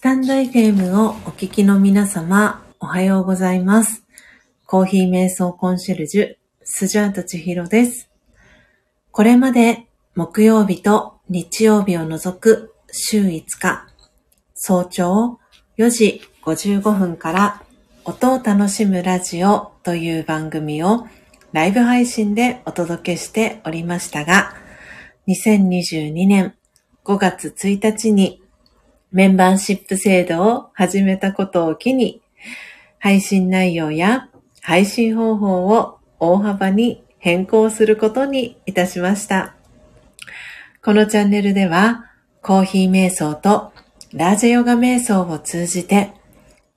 スタンド FM をお聞きの皆様、おはようございます。コーヒー瞑想コンシェルジュ、スジャータチヒロです。これまで木曜日と日曜日を除く週5日、早朝4時55分から音を楽しむラジオという番組をライブ配信でお届けしておりましたが、2022年5月1日にメンバーシップ制度を始めたことを機に、配信内容や配信方法を大幅に変更することにいたしました。このチャンネルでは、コーヒー瞑想とラージャヨガ瞑想を通じて、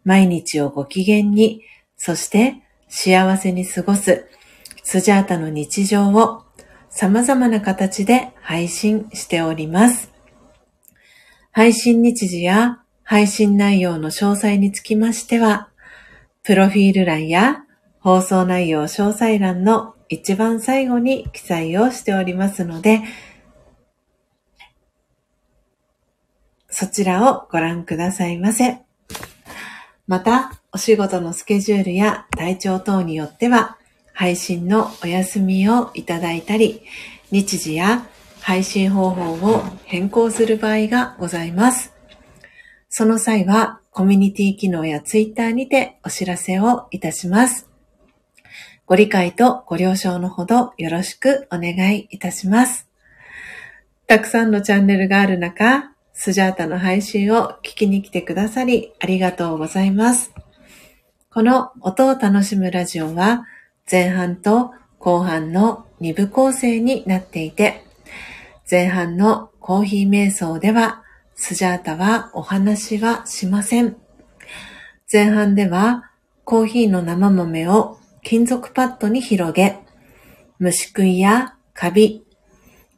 毎日をご機嫌に、そして幸せに過ごすスジャータの日常を様々な形で配信しております。配信日時や配信内容の詳細につきましては、プロフィール欄や放送内容詳細欄の一番最後に記載をしておりますので、そちらをご覧くださいませ。また、お仕事のスケジュールや体調等によっては、配信のお休みをいただいたり、日時や配信方法を変更する場合がございます。その際は、コミュニティ機能やツイッターにてお知らせをいたします。ご理解とご了承のほどよろしくお願いいたします。たくさんのチャンネルがある中、スジャータの配信を聞きに来てくださりありがとうございます。この音を楽しむラジオは前半と後半の2部構成になっていて、前半のコーヒー瞑想ではスジャータはお話はしません。前半ではコーヒーの生豆を金属パッドに広げ、虫食いやカビ、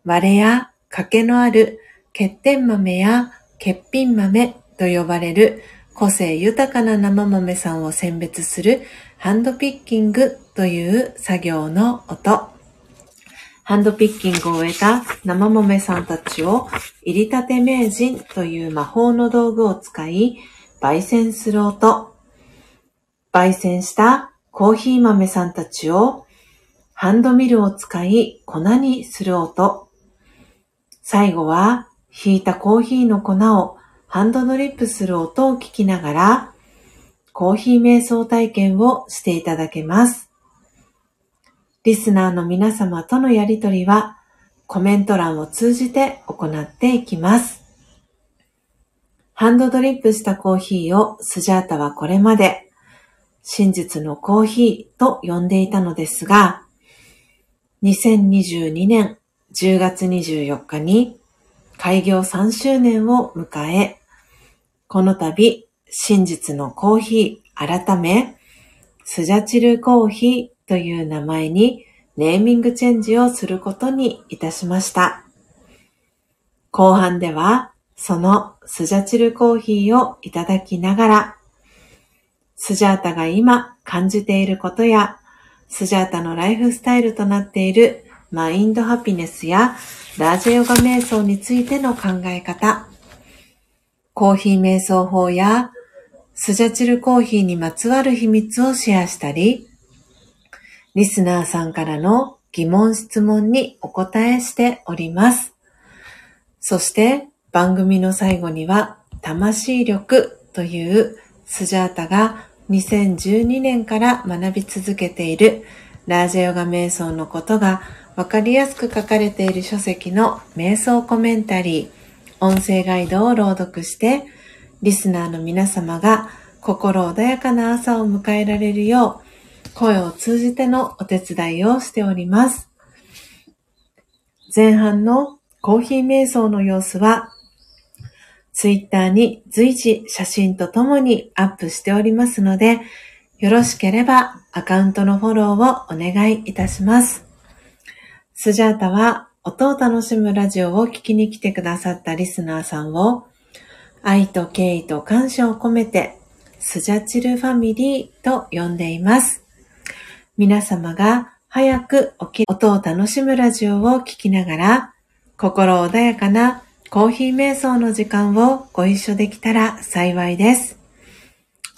割れや欠けのある欠点豆や欠品豆と呼ばれる個性豊かな生豆さんを選別するハンドピッキングという作業の音。ハンドピッキングを終えた生豆さんたちを入りたて名人という魔法の道具を使い焙煎する音。焙煎したコーヒー豆さんたちをハンドミルを使い粉にする音。最後はひいたコーヒーの粉をハンドドリップする音を聞きながらコーヒー瞑想体験をしていただけます。リスナーの皆様とのやりとりはコメント欄を通じて行っていきます。ハンドドリップしたコーヒーをスジャータはこれまで真実のコーヒーと呼んでいたのですが、2022年10月24日に開業3周年を迎え、この度真実のコーヒー改めスジャチルコーヒーという名前にネーミングチェンジをすることにいたしました。後半ではそのスジャチルコーヒーをいただきながらスジャータが今感じていることや、スジャータのライフスタイルとなっているマインドハピネスやラージャヨガ瞑想についての考え方、コーヒー瞑想法やスジャチルコーヒーにまつわる秘密をシェアしたり、リスナーさんからの疑問質問にお答えしております。そして番組の最後には魂力というスジャータが2012年から学び続けているラージャヨガ瞑想のことがわかりやすく書かれている書籍の瞑想コメンタリー、音声ガイドを朗読して、リスナーの皆様が心穏やかな朝を迎えられるよう、声を通じてのお手伝いをしております。前半のコーヒー瞑想の様子はツイッターに随時写真とともにアップしておりますので、よろしければアカウントのフォローをお願いいたします。スジャータは音を楽しむラジオを聞きに来てくださったリスナーさんを愛と敬意と感謝を込めてスジャチルファミリーと呼んでいます。皆様が早く起き、音を楽しむラジオを聞きながら心穏やかなコーヒー瞑想の時間をご一緒できたら幸いです。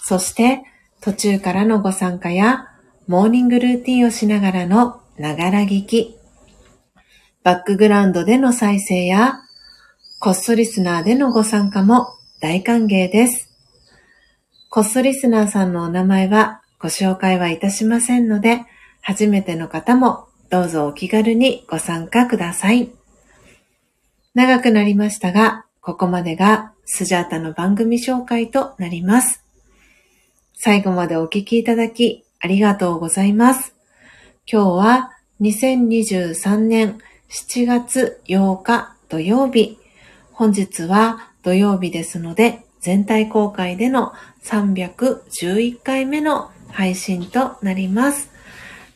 そして途中からのご参加やモーニングルーティンをしながらのながら聞き、バックグラウンドでの再生やこっそリスナーでのご参加も大歓迎です。こっそリスナーさんのお名前はご紹介はいたしませんので、初めての方もどうぞお気軽にご参加ください。長くなりましたが、ここまでがスジャータの番組紹介となります。最後までお聞きいただきありがとうございます。今日は2023年7月8日土曜日。本日は土曜日ですので、全体公開での311回目の配信となります。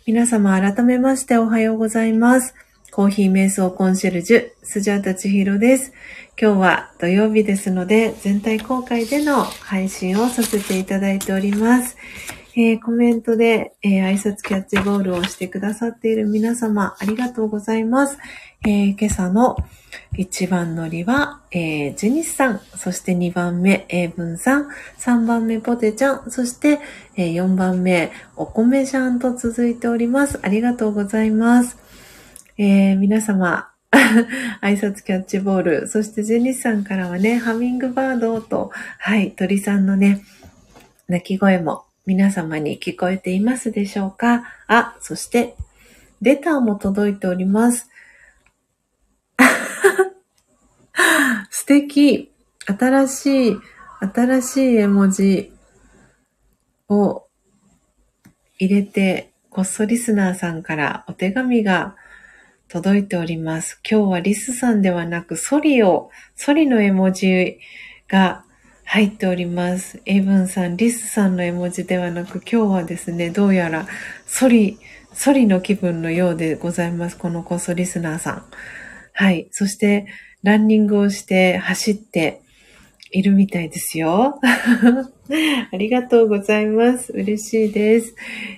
皆様改めましておはようございます。コーヒー瞑想コンシェルジュ、スジャータチヒロです。今日は土曜日ですので、全体公開での配信をさせていただいております。えー、コメントで、えー、挨拶キャッチボールをしてくださっている皆様、ありがとうございます。えー、今朝の1番乗りは、えー、ジェニスさん、そして2番目、英文さん、3番目、ポテちゃん、そして、えー、4番目、お米ちゃんと続いております。ありがとうございます。えー、皆様、挨拶キャッチボール、そしてジェニスさんからはね、ハミングバードと、はい、鳥さんのね、鳴き声も皆様に聞こえていますでしょうか？あ、そして、レターも届いております。素敵新しい、新しい絵文字を入れて、こっそリスナーさんからお手紙が届いております。今日はリスさんではなくソリを、ソリの絵文字が入っております。エイブンさん、リスさんの絵文字ではなく、今日はですね、どうやら、ソリ、ソリの気分のようでございます。このコソリスナーさん。はい。そして、ランニングをして走っているみたいですよ。ありがとうございます。嬉しいです。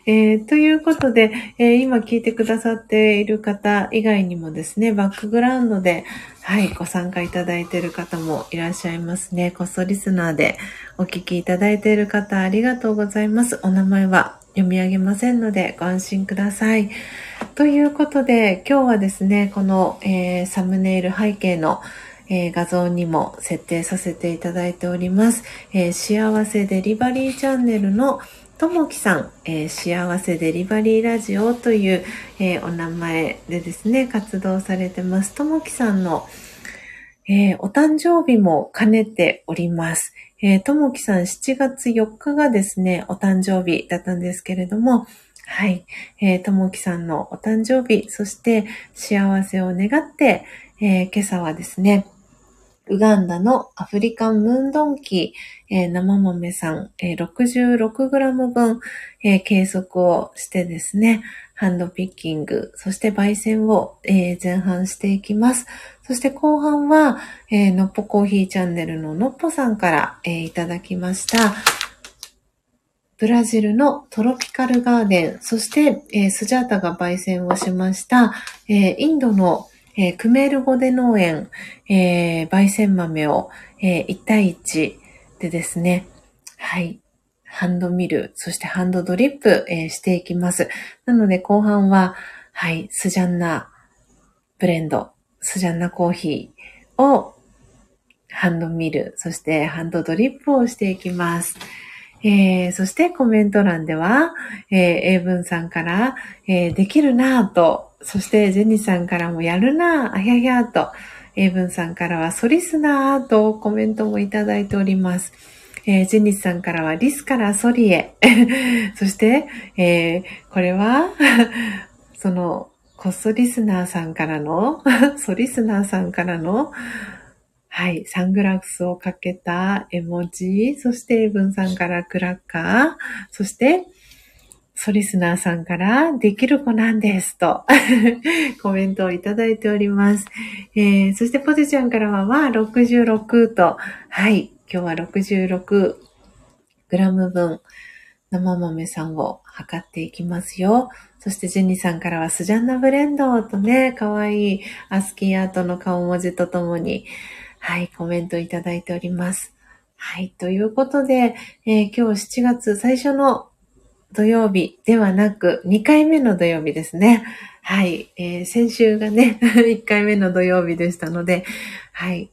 えー、ということで、えー、今聞いてくださっている方以外にもですね、バックグラウンドで、はい、ご参加いただいている方もいらっしゃいますね。こっそリスナーでお聞きいただいている方、ありがとうございます。お名前は読み上げませんのでご安心ください。ということで、今日はですね、この、えー、サムネイル背景のえー、画像にも設定させていただいております。えー、幸せデリバリーチャンネルのともきさん、えー、幸せデリバリーラジオという、えお名前でですね、活動されてます。ともきさんの、えお誕生日も兼ねております。えともきさん7月4日がですね、お誕生日だったんですけれども、はい。え、ともきさんのお誕生日、そして幸せを願って、えー、今朝はですね、ウガンダのアフリカンムーンドンキー、えー、生豆さん、えー、66g 分、えー、計測をしてですね、ハンドピッキング、そして焙煎を、えー、前半していきます。そして後半は、えー、のっぽコーヒーチャンネルののっぽさんから、えー、いただきました。ブラジルのトロピカルガーデン、そして、えー、スジャータが焙煎をしました、えー、インドのえー、クメールゴデ農園、えー、焙煎豆を、えー、1対1でですね、はい、ハンドミル、そしてハンドドリップ、えー、していきます。なので後半は、はい、スジャンナブレンド、スジャンナコーヒーをハンドミル、そしてハンドドリップをしていきます。えー、そしてコメント欄では、えー、英文さんから、えー、できるなぁと、そしてジェニーさんからもやるなぁ、あひゃひゃと、英文さんからはソリスナーとコメントもいただいております。えー、ジェニスさんからはリスからソリへ。そして、えー、これは その、コストリスナーさんからの ソリスナーさんからの、はい、サングラスをかけた絵文字、そしてエイブンさんからクラッカー、そして、ソリスナーさんからできる子なんですと コメントをいただいております。えー、そしてポテちゃんからはは66と、はい、今日は66グラム分生豆さんを測っていきますよ。そしてジェニーさんからはスジャンナブレンドとね、かわいいアスキーアートの顔文字とともに、はい、コメントいただいております。はい、ということで、えー、今日7月最初の土曜日ではなく、2回目の土曜日ですね。はい。えー、先週がね、1回目の土曜日でしたので、はい。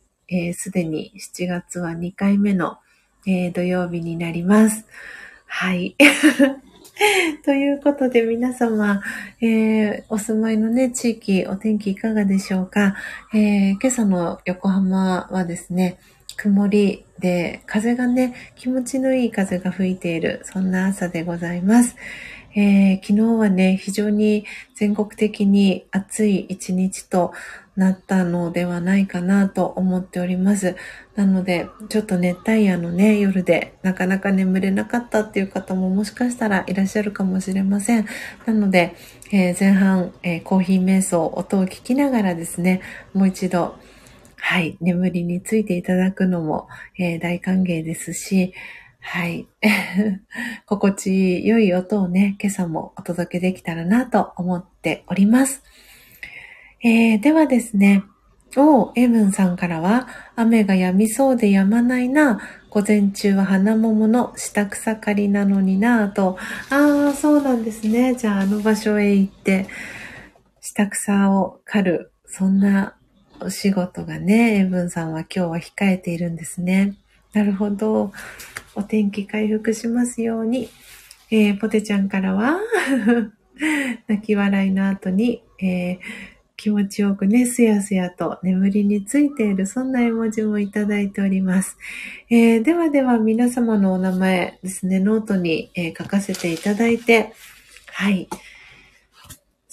す、え、で、に7月は2回目の、えー、土曜日になります。はい。ということで皆様、えー、お住まいのね、地域、お天気いかがでしょうか、えー、今朝の横浜はですね、曇りで、風がね、気持ちのいい風が吹いている、そんな朝でございます。えー、昨日はね、非常に全国的に暑い一日となったのではないかなと思っております。なので、ちょっと熱帯夜のね、夜でなかなか眠れなかったっていう方ももしかしたらいらっしゃるかもしれません。なので、えー、前半、えー、コーヒー瞑想、音を聞きながらですね、もう一度、はい、眠りについていただくのも、えー、大歓迎ですし、はい。心地良い音をね、今朝もお届けできたらなと思っております。えー、ではですね、おエブンさんからは、雨が止みそうで止まないな。午前中は花桃の下草刈りなのになぁと。ああ、そうなんですね。じゃああの場所へ行って、下草を刈る。そんなお仕事がね、エブンさんは今日は控えているんですね。なるほど。お天気回復しますように。えー、ポテちゃんからは 泣き笑いの後に、えー、気持ちよくね、すやすやと眠りについている、そんな絵文字もいただいております。えー、ではでは皆様のお名前ですね、ノートに、え書かせていただいて、はい。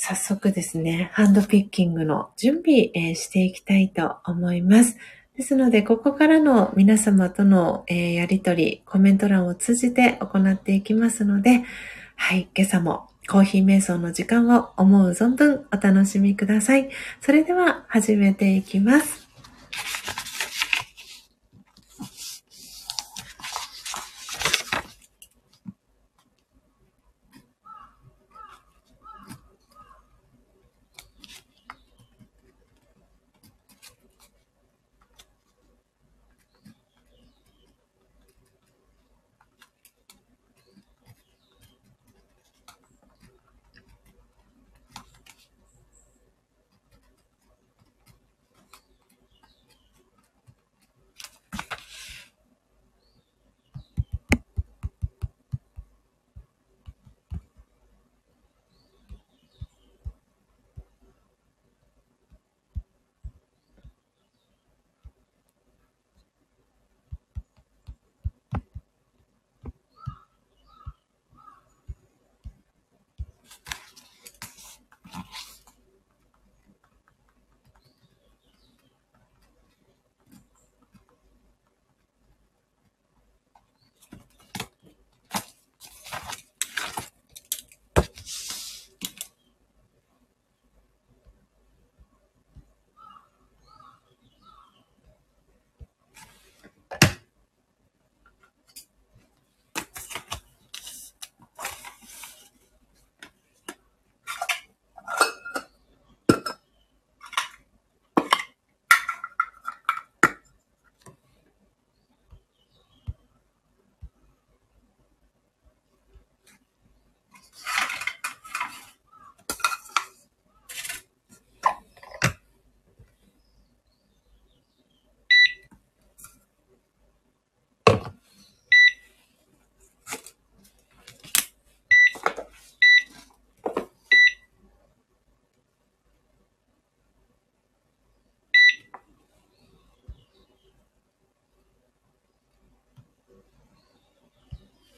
早速ですね、ハンドピッキングの準備、えしていきたいと思います。ですので、ここからの皆様との、え、やりとり、コメント欄を通じて行っていきますので、はい、今朝もコーヒー瞑想の時間を思う存分お楽しみください。それでは始めていきます。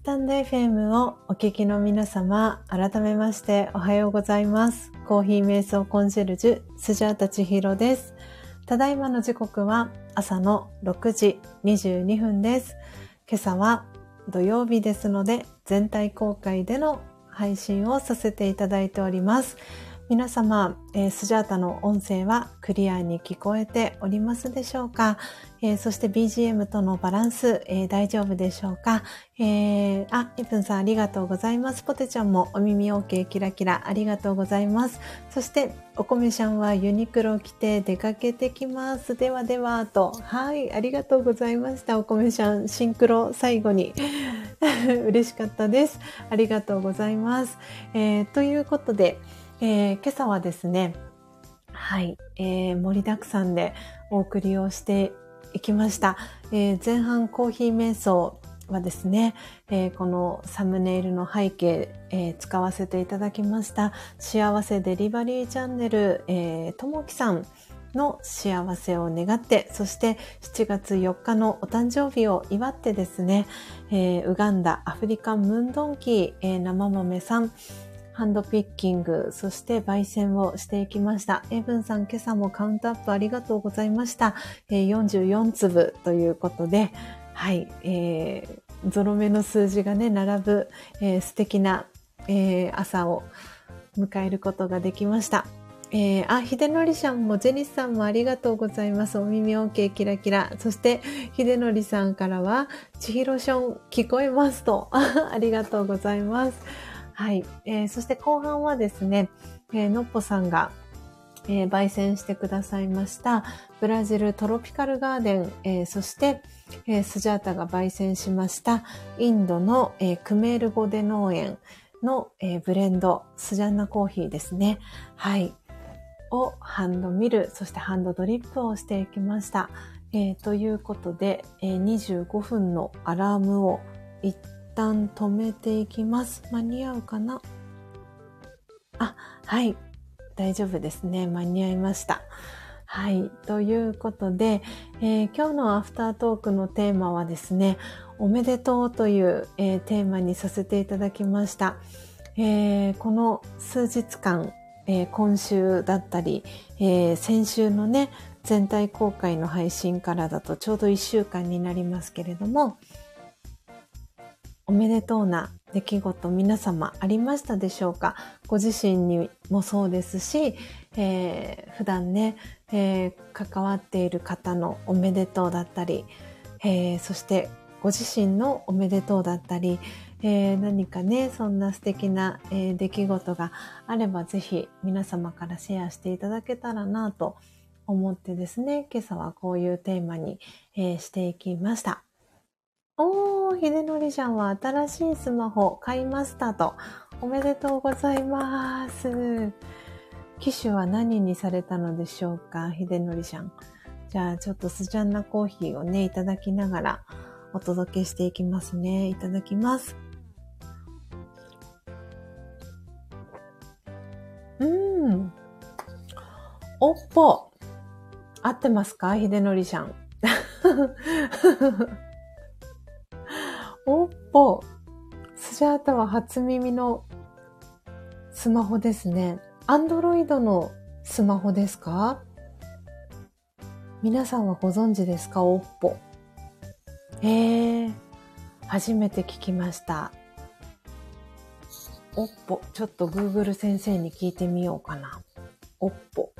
スタンド FM をお聞きの皆様、改めましておはようございます。コーヒー瞑想コンシェルジュ、スジャータチヒロです。ただいまの時刻は朝の6時22分です。今朝は土曜日ですので、全体公開での配信をさせていただいております。皆様、えー、スジャータの音声はクリアに聞こえておりますでしょうか、えー、そして BGM とのバランス、えー、大丈夫でしょうか、えー、あ、エプンさんありがとうございます。ポテちゃんもお耳 OK キラキラありがとうございます。そして、おこめちゃんはユニクロ着て出かけてきます。ではでは、と。はい、ありがとうございました。おこめちゃん、シンクロ最後に。嬉しかったです。ありがとうございます。えー、ということで、えー、今朝はですね、はい、えー、盛りだくさんでお送りをしていきました。えー、前半コーヒー瞑想はですね、えー、このサムネイルの背景、えー、使わせていただきました幸せデリバリーチャンネル、えー、ともきさんの幸せを願って、そして7月4日のお誕生日を祝ってですね、えー、ウガンダアフリカンムンドンキー、えー、生豆さん、ハンドピッキング、そして焙煎をしていきました。エブンさん、今朝もカウントアップありがとうございました。えー、44粒ということで、はい、えー、ゾロ目の数字がね、並ぶ、えー、素敵な、えー、朝を迎えることができました。えー、あ、ひでのりさんも、ジェニスさんもありがとうございます。お耳 OK キラキラ。そして、ひでのりさんからは、ちひろしょん聞こえますと。ありがとうございます。はい。えー、そして後半はですね、えー、のっぽさんが、えー、焙煎してくださいました、ブラジルトロピカルガーデン、えー、そして、えー、スジャータが焙煎しました、インドの、えー、クメールゴデ農園の、えー、ブレンド、スジャンナコーヒーですね。はい。をハンドミル、そしてハンドドリップをしていきました。えー、ということで、えー、25分のアラームを一旦止めていきます。間に合うかな？あ、はい。大丈夫ですね。間に合いました。はい。ということで、えー、今日のアフタートークのテーマはですね、おめでとうという、えー、テーマにさせていただきました。えー、この数日間、え今週だったり、え先週のね、全体公開の配信からだとちょうど1週間になりますけれども、おめでとうな出来事皆様ありましたでしょうか？ご自身にもそうですし、えー、普段ね、えー、関わっている方のおめでとうだったり、えー、そしてご自身のおめでとうだったり、えー、何かね、そんな素敵な、えー、出来事があればぜひ皆様からシェアしていただけたらなと思ってですね、今朝はこういうテーマに、えー、していきました。おー、ひでのりちゃんは新しいスマホ買いましたと。おめでとうございます。機種は何にされたのでしょうかひでのりちゃん。じゃあ、ちょっとスジャンナコーヒーをね、いただきながらお届けしていきますね。いただきます。うん。おっぽ。合ってますかひでのりちゃん。おっぽ。スジャータは初耳のスマホですね。アンドロイドのスマホですか？皆さんはご存知ですか？おっぽ。えー、初めて聞きました。おっぽ。ちょっと Google 先生に聞いてみようかな。おっぽ。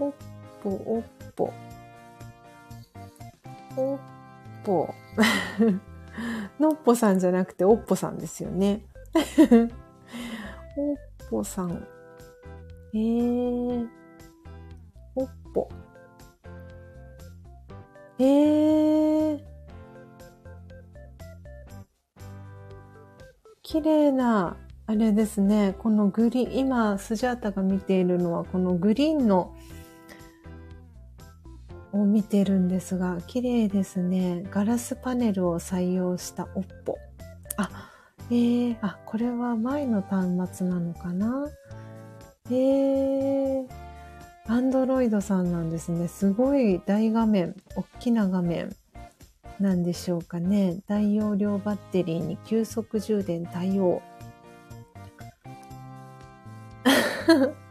おっぽ、おっぽ。おっぽ。のっぽさんじゃなくておっぽさんですよね。おっぽさん。えー、おっぽ。えー、綺麗な、あれですね。このグリーン、今、スジャータが見ているのは、このグリーンのを見てるんですが、綺麗ですね。ガラスパネルを採用したおっぽ。あ、えー、あ、これは前の端末なのかな？えー、アンドロイドさんなんですね。すごい大画面、大きな画面。なんでしょうかね。大容量バッテリーに急速充電対応。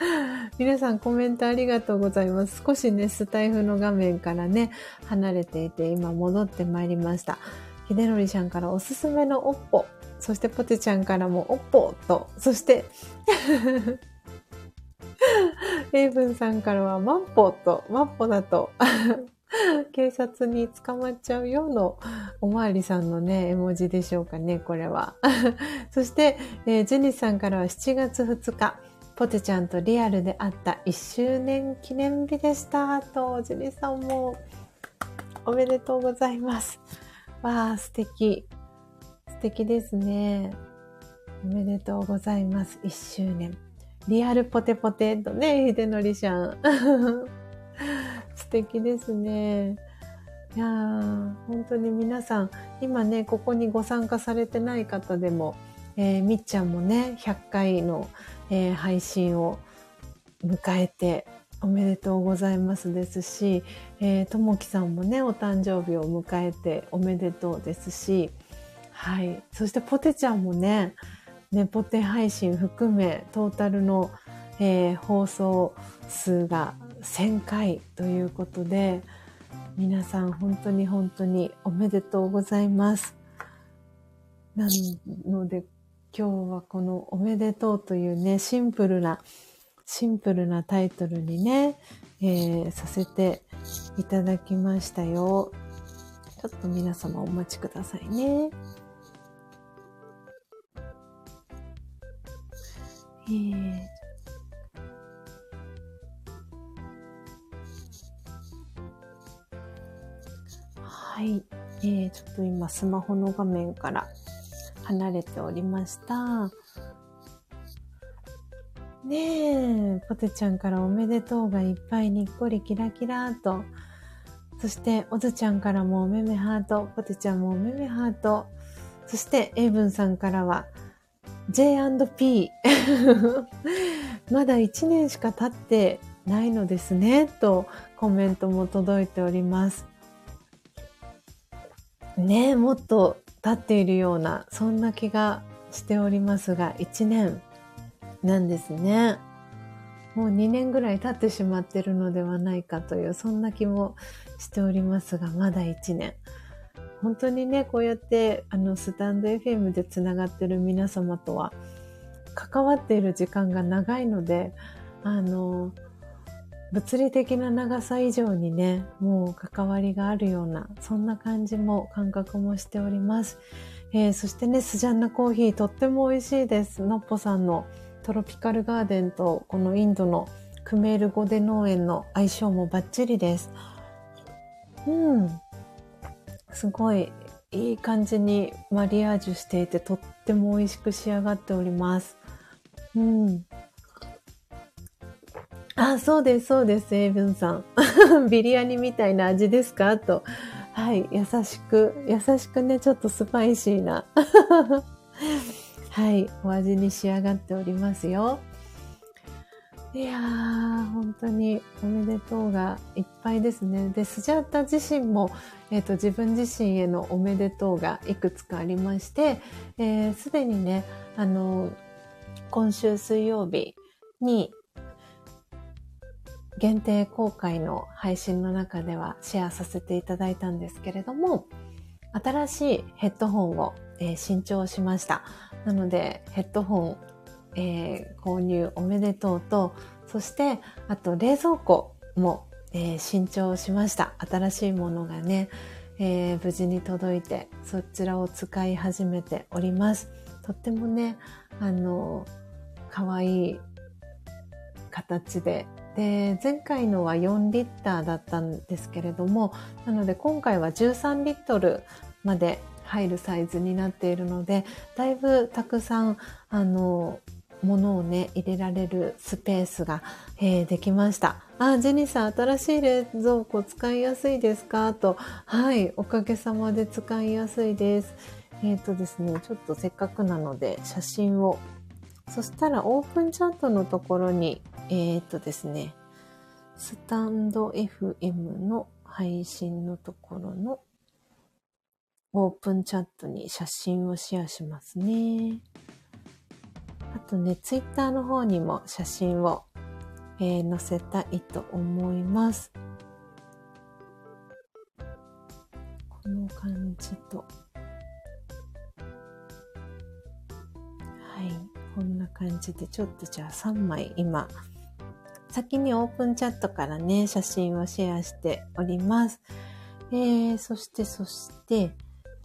皆さんコメントありがとうございます。少しね、スタイフの画面からね、離れていて、今戻ってまいりました。ひでのりちゃんからおすすめのおっぽ、そしてポテちゃんからもおっぽと、そして、エイブンさんからはマンポと、マンポだと、警察に捕まっちゃうよのおまわりさんのね、絵文字でしょうかね、これは。そして、えー、ジェニスさんからは7月2日、ポテちゃんとリアルで会った1周年記念日でした。と、ジェニスさんもおめでとうございます。わあ、素敵。素敵ですね。おめでとうございます。1周年。リアルポテポテとね、ひでのりちゃん。素敵ですね。いやー、本当に皆さん、今ね、ここにご参加されてない方でも、えー、みっちゃんもね、100回の、えー、配信を迎えておめでとうございますですし、えー、ともきさんもね、お誕生日を迎えておめでとうですし、はい。そしてポテちゃんもね、ね、ポテ配信含め、トータルの、えー、放送数が1000回ということで、皆さん本当に本当におめでとうございます。なので、今日はこのおめでとうというね、シンプルな、シンプルなタイトルにね、えー、させていただきましたよ。ちょっと皆様お待ちくださいね。えー、はい、えー、ちょっと今スマホの画面から離れておりました。ねえ、ポテちゃんからおめでとうがいっぱいにっこりキラキラと。そして、おずちゃんからもおめめハート、ポテちゃんもおめめハート。そして、エイブンさんからは、J&P。まだ1年しか経ってないのですね、とコメントも届いております。ねえもっと経っているような、そんな気がしておりますが、1年なんですね。もう2年ぐらい経ってしまってるのではないかという、そんな気もしておりますが、まだ1年。本当にね、こうやって、あの、スタンド FM でつながってる皆様とは、関わっている時間が長いので、あの、物理的な長さ以上にね、もう関わりがあるような、そんな感じも、感覚もしております。えー、そしてね、スジャンナコーヒーとっても美味しいです。のっぽさんのトロピカルガーデンと、このインドのクメールゴデ農園の相性もバッチリです。うん。すごいいい感じにマリアージュしていて、とっても美味しく仕上がっております。うん。あ、そうです、そうです、エイブンさん。ビリヤニみたいな味ですか？と。はい、優しく、優しくね、ちょっとスパイシーな。はい、お味に仕上がっておりますよ。いやー、本当におめでとうがいっぱいですね。で、スジャータ自身も、えっ、ー、と、自分自身へのおめでとうがいくつかありまして、す、えー、で、にね、あの、今週水曜日に、限定公開の配信の中ではシェアさせていただいたんですけれども、新しいヘッドホンを、えー、新調しました。なので、ヘッドホン、えー、購入おめでとうと、そして、あと冷蔵庫も、えー、新調しました。新しいものがね、えー、無事に届いて、そちらを使い始めております。とってもね、あの、かわいい形でで、前回のは4リッターだったんですけれども、なので今回は13リットルまで入るサイズになっているので、だいぶたくさん、あの、ものをね、入れられるスペースが、えー、できました。あ、ジェニーさん、新しい冷蔵庫使いやすいですか？と。はい、おかげさまで使いやすいです。えっ、ー、とですね、ちょっとせっかくなので写真を。そしたらオープンチャットのところにえー、っとですね、スタンド FM の配信のところのオープンチャットに写真をシェアしますね。あとね、ツイッターの方にも写真を、えー、載せたいと思います。この感じと。感じで、ちょっとじゃあ3枚今、先にオープンチャットからね、写真をシェアしております。えー、そしてそして、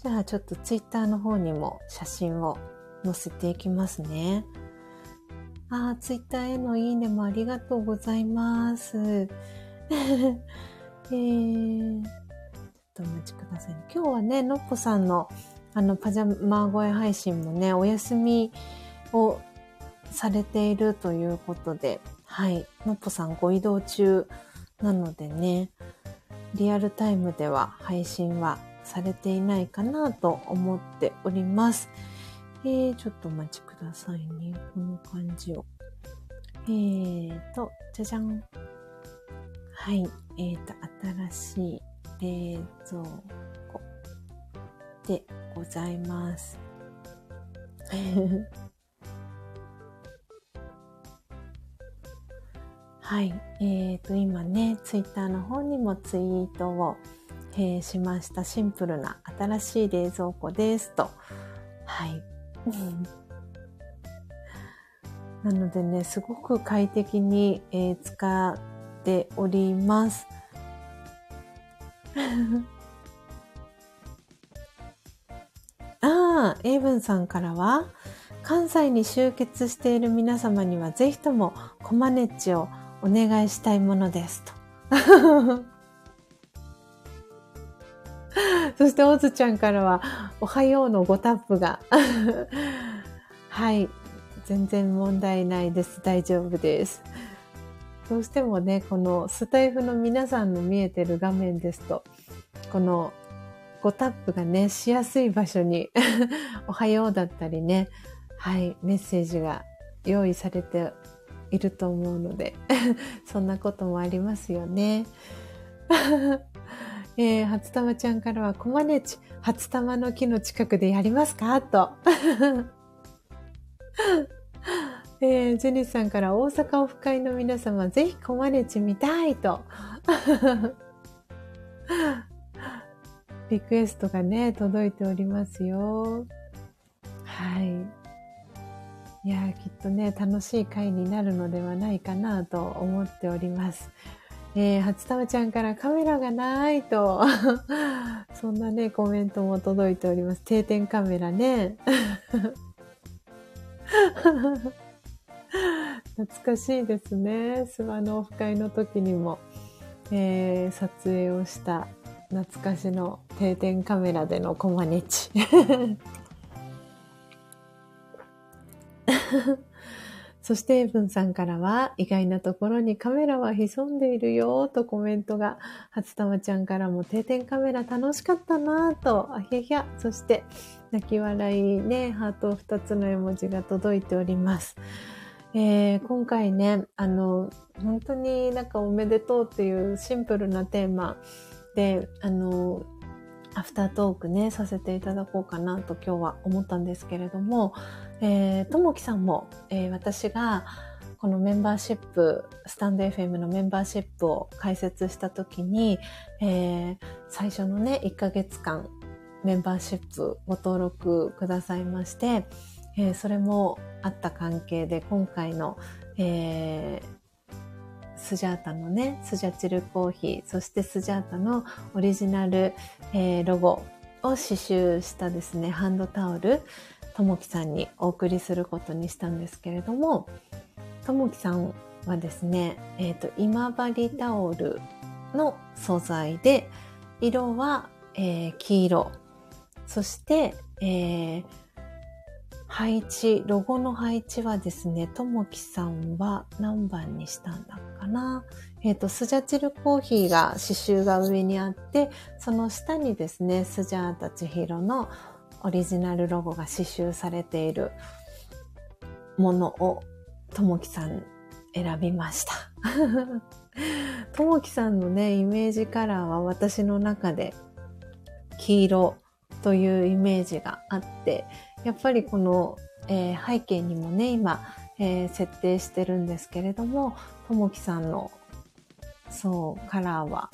じゃあちょっとツイッターの方にも写真を載せていきますね。あー、ツイッターへのいいねもありがとうございます。えー、ちょっとお待ちください、ね。今日はね、のっぽさんのあのパジャマ声配信もね、お休みをされているということで、はい。のっぽさんご移動中なのでね、リアルタイムでは配信はされていないかなと思っております。えー、ちょっとお待ちくださいね。この感じを。えーと、じゃじゃん。はい。えーと、新しい冷蔵庫でございます。はい。えっ、ー、と、今ね、ツイッターの方にもツイートを、えー、しました。シンプルな新しい冷蔵庫ですと。はい。なのでね、すごく快適に、えー、使っております。ああ、エイブンさんからは、関西に集結している皆様にはぜひともコマネッチをお願いしたいものですと。そして、おずちゃんからは、おはようのごタップが。はい。全然問題ないです。大丈夫です。どうしてもね、このスタイフの皆さんの見えてる画面ですと、このごタップがね、しやすい場所に おはようだったりね、はい、メッセージが用意されていると思うので そんなこともありますよね。えー、初玉ちゃんからは、コマネチ、初玉の木の近くでやりますか？と。えー、ジェニスさんから大阪オフ会の皆様、ぜひコマネチ見たいと。リクエストがね、届いておりますよ。はい。いやきっとね、楽しい回になるのではないかなと思っております。えー、初玉ちゃんからカメラがないと、そんなね、コメントも届いております。定点カメラね。懐かしいですね。諏訪のオフ会の時にも、えー、撮影をした懐かしの定点カメラでのコマネチ。そして、エブンさんからは、意外なところにカメラは潜んでいるよ、とコメントが、初玉ちゃんからも定点カメラ楽しかったなと、あひゃひゃ、そして、泣き笑いね、ハート2つの絵文字が届いております。えー、今回ね、あの、本当になんかおめでとうっていうシンプルなテーマで、あの、アフタートークね、させていただこうかなと今日は思ったんですけれども、えー、ともきさんも、えー、私がこのメンバーシップ、スタンド FM のメンバーシップを開設した時に、えー、最初のね、1ヶ月間メンバーシップご登録くださいまして、えー、それもあった関係で今回の、えー、スジャータのね、スジャチルコーヒー、そしてスジャータのオリジナル、えー、ロゴを刺繍したですね、ハンドタオル、ともきさんにお送りすることにしたんですけれども、ともきさんはですね、え、ー、と、今治タオルの素材で、色は、えー、黄色。そして、えー、配置、ロゴの配置はですね、ともきさんは何番にしたんだかな。えっ、ー、と、スジャチルコーヒーが刺繍が上にあって、その下にですね、スジャータチヒロのオリジナルロゴが刺繍されているものを、ともきさん、選びました。ともきさんのね、イメージカラーは私の中で黄色というイメージがあって、やっぱりこの、えー、背景にもね、今、えー、設定してるんですけれども、ともきさんの、そう、カラーは、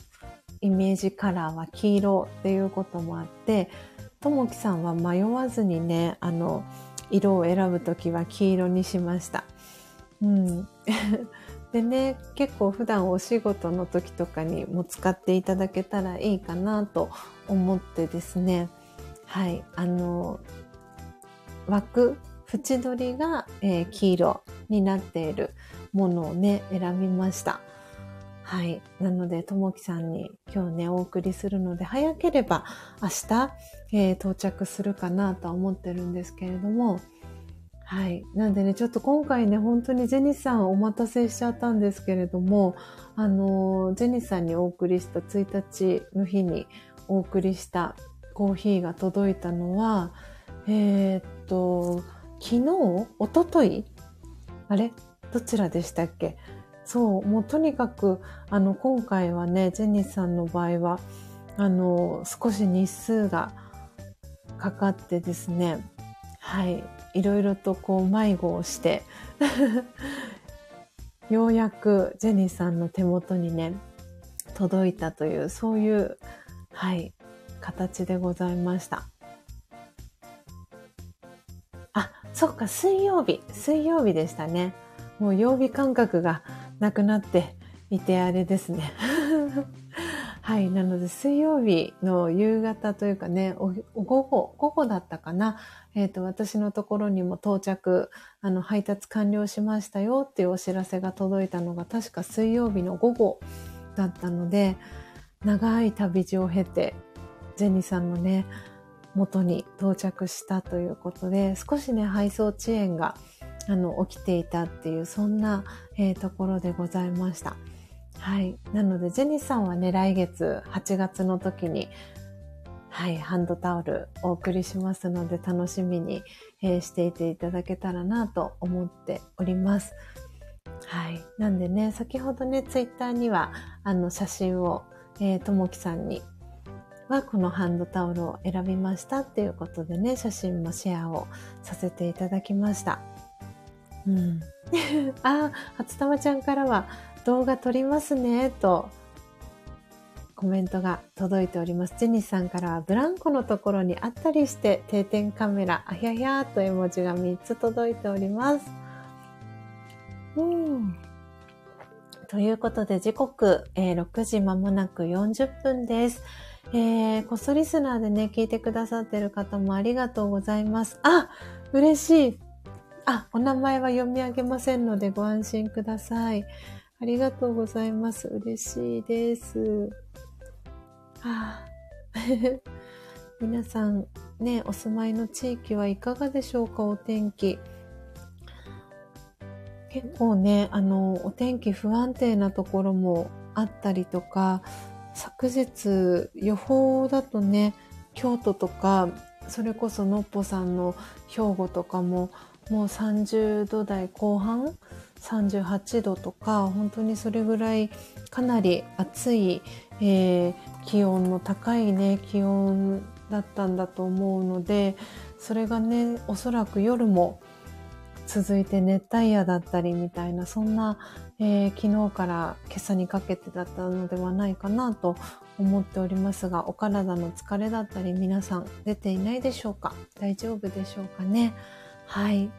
イメージカラーは黄色っていうこともあって、ともきさんは迷わずにね、あの、色を選ぶときは黄色にしました。うん。でね、結構普段お仕事の時とかにも使っていただけたらいいかなと思ってですね。はい。あの、枠、縁取りが、えー、黄色になっているものをね、選びました。はい。なので、ともきさんに今日ね、お送りするので、早ければ明日、えー、到着するかなとは思ってるんですけれども、はい。なんでね、ちょっと今回ね、本当にジェニスさんお待たせしちゃったんですけれども、あの、ジェニスさんにお送りした1日の日にお送りしたコーヒーが届いたのは、えー、っと、昨日？おとといあれ？どちらでしたっけ？そう、もうとにかく、あの、今回はね、ジェニスさんの場合は、あの、少し日数がかかってですね、はい、いろいろとこう迷子をして ようやくジェニーさんの手元にね、届いたという、そういう、はい、形でございました。あ、そっか、水曜日、水曜日でしたね。もう曜日感覚がなくなっていてあれですね。はい。なので、水曜日の夕方というかね、午後、午後だったかな。えっ、ー、と、私のところにも到着、あの、配達完了しましたよっていうお知らせが届いたのが、確か水曜日の午後だったので、長い旅路を経て、ジェニーさんのね、元に到着したということで、少しね、配送遅延が、あの、起きていたっていう、そんな、えー、ところでございました。はい。なので、ジェニーさんはね、来月8月の時に、はい、ハンドタオルお送りしますので、楽しみに、えー、していていただけたらなと思っております。はい。なんでね、先ほどね、ツイッターには、あの、写真を、えー、ともきさんにはこのハンドタオルを選びましたっていうことでね、写真もシェアをさせていただきました。うん。あ、初玉ちゃんからは、動画撮りますね、とコメントが届いております。ジェニーさんからはブランコのところにあったりして定点カメラ、あひゃひゃーと絵文字が3つ届いております。うん。ということで時刻、えー、6時まもなく40分です。えー、こっそリスナーでね、聞いてくださってる方もありがとうございます。あ嬉しい。あ、お名前は読み上げませんのでご安心ください。ありがとうございます。嬉しいです。はあ、皆さん、ね、お住まいの地域はいかがでしょうか？お天気。結構ね、あの、お天気不安定なところもあったりとか、昨日予報だとね、京都とか、それこそのっぽさんの兵庫とかももう30度台後半38度とか本当にそれぐらいかなり暑い、えー、気温の高いね気温だったんだと思うのでそれがねおそらく夜も続いて熱帯夜だったりみたいなそんな、えー、昨日から今朝にかけてだったのではないかなと思っておりますがお体の疲れだったり皆さん出ていないでしょうか？大丈夫でしょうかね？はい。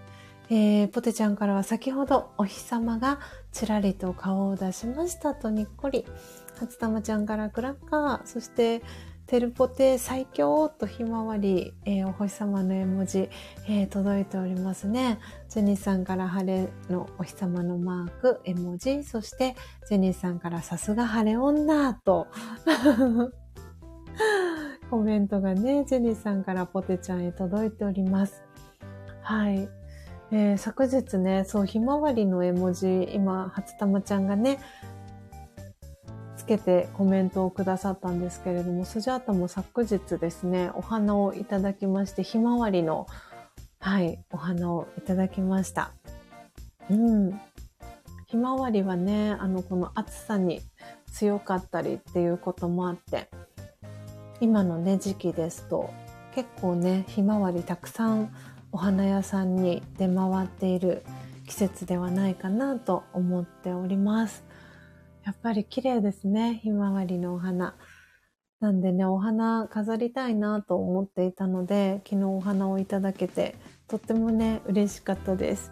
えー、ポテちゃんからは先ほどお日様がちらりと顔を出しましたとにっこり。初玉ちゃんからクラッカー、そしてテルポテ最強とひまわり、えー、お星様の絵文字、えー、届いておりますね。ジェニーさんから晴れのお日様のマーク、絵文字、そしてジェニーさんからさすが晴れ女と コメントがね、ジェニーさんからポテちゃんへ届いております。はい。えー、昨日ね、そう、ひまわりの絵文字、今、初玉ちゃんがね、つけてコメントをくださったんですけれども、スジャータも昨日ですね、お花をいただきまして、ひまわりの、はい、お花をいただきました。うん。ひまわりはね、あの、この暑さに強かったりっていうこともあって、今のね、時期ですと、結構ね、ひまわりたくさんお花屋さんに出回っている季節ではないかなと思っております。やっぱり綺麗ですね、ひまわりのお花。なんでね、お花飾りたいなと思っていたので、昨日お花をいただけて、とってもね、嬉しかったです。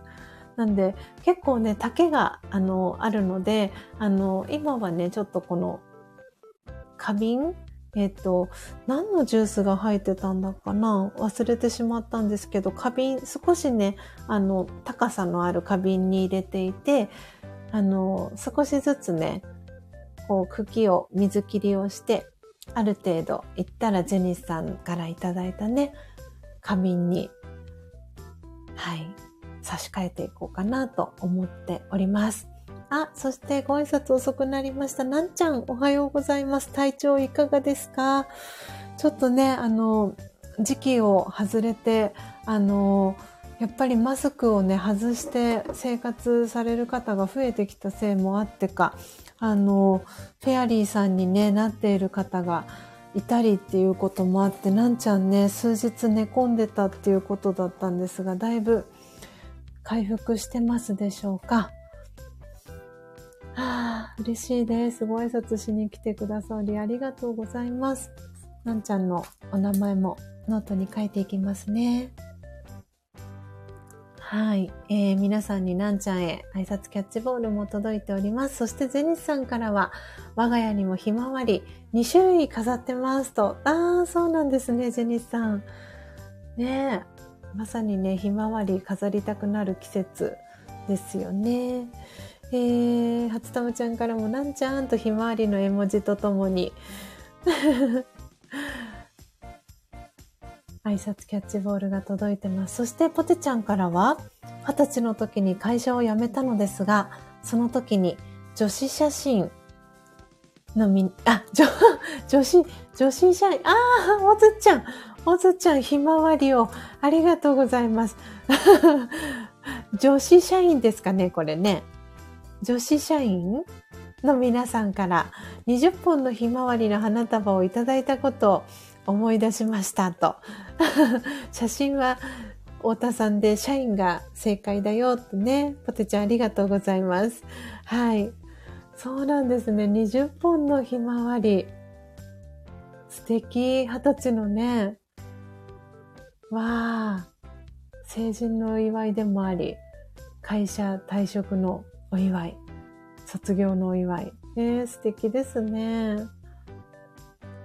なんで、結構ね、竹が、あの、あるので、あの、今はね、ちょっとこの、花瓶えっ、と、何のジュースが入ってたんだかな？忘れてしまったんですけど、花瓶、少しね、あの、高さのある花瓶に入れていて、あの、少しずつね、こう、茎を水切りをして、ある程度いったらジェニスさんからいただいたね、花瓶に、はい、差し替えていこうかなと思っております。あ、そしてご挨拶遅くなりました。なんちゃん、おはようございます。体調いかがですか？ちょっとね、あの、時期を外れて、あの、やっぱりマスクをね、外して生活される方が増えてきたせいもあってか、あの、フェアリーさんにね、なっている方がいたりっていうこともあって、なんちゃんね、数日寝込んでたっていうことだったんですが、だいぶ回復してますでしょうか？嬉しいです。ご挨拶しに来てくださりありがとうございます。なんちゃんのお名前もノートに書いていきますね。はい。えー、皆さんになんちゃんへ挨拶キャッチボールも届いております。そしてゼニスさんからは、我が家にもひまわり2種類飾ってますと。ああ、そうなんですね、ゼニスさん。ねえ。まさにね、ひまわり飾りたくなる季節ですよね。えー、初玉ちゃんからも、なんちゃんとひまわりの絵文字とともに、挨拶キャッチボールが届いてます。そしてポテちゃんからは、二十歳の時に会社を辞めたのですが、その時に女子写真のみ、あ、女、女子、女子社員、ああ、おずちゃん、おずちゃん、ひまわりを、ありがとうございます。女子社員ですかね、これね。女子社員の皆さんから20本のひまわりの花束をいただいたことを思い出しましたと。写真は太田さんで社員が正解だよってね。ポテちゃんありがとうございます。はい。そうなんですね。20本のひまわり。素敵。二十歳のね。わあ。成人の祝いでもあり、会社退職のお祝い。卒業のお祝い。えー、素敵ですね。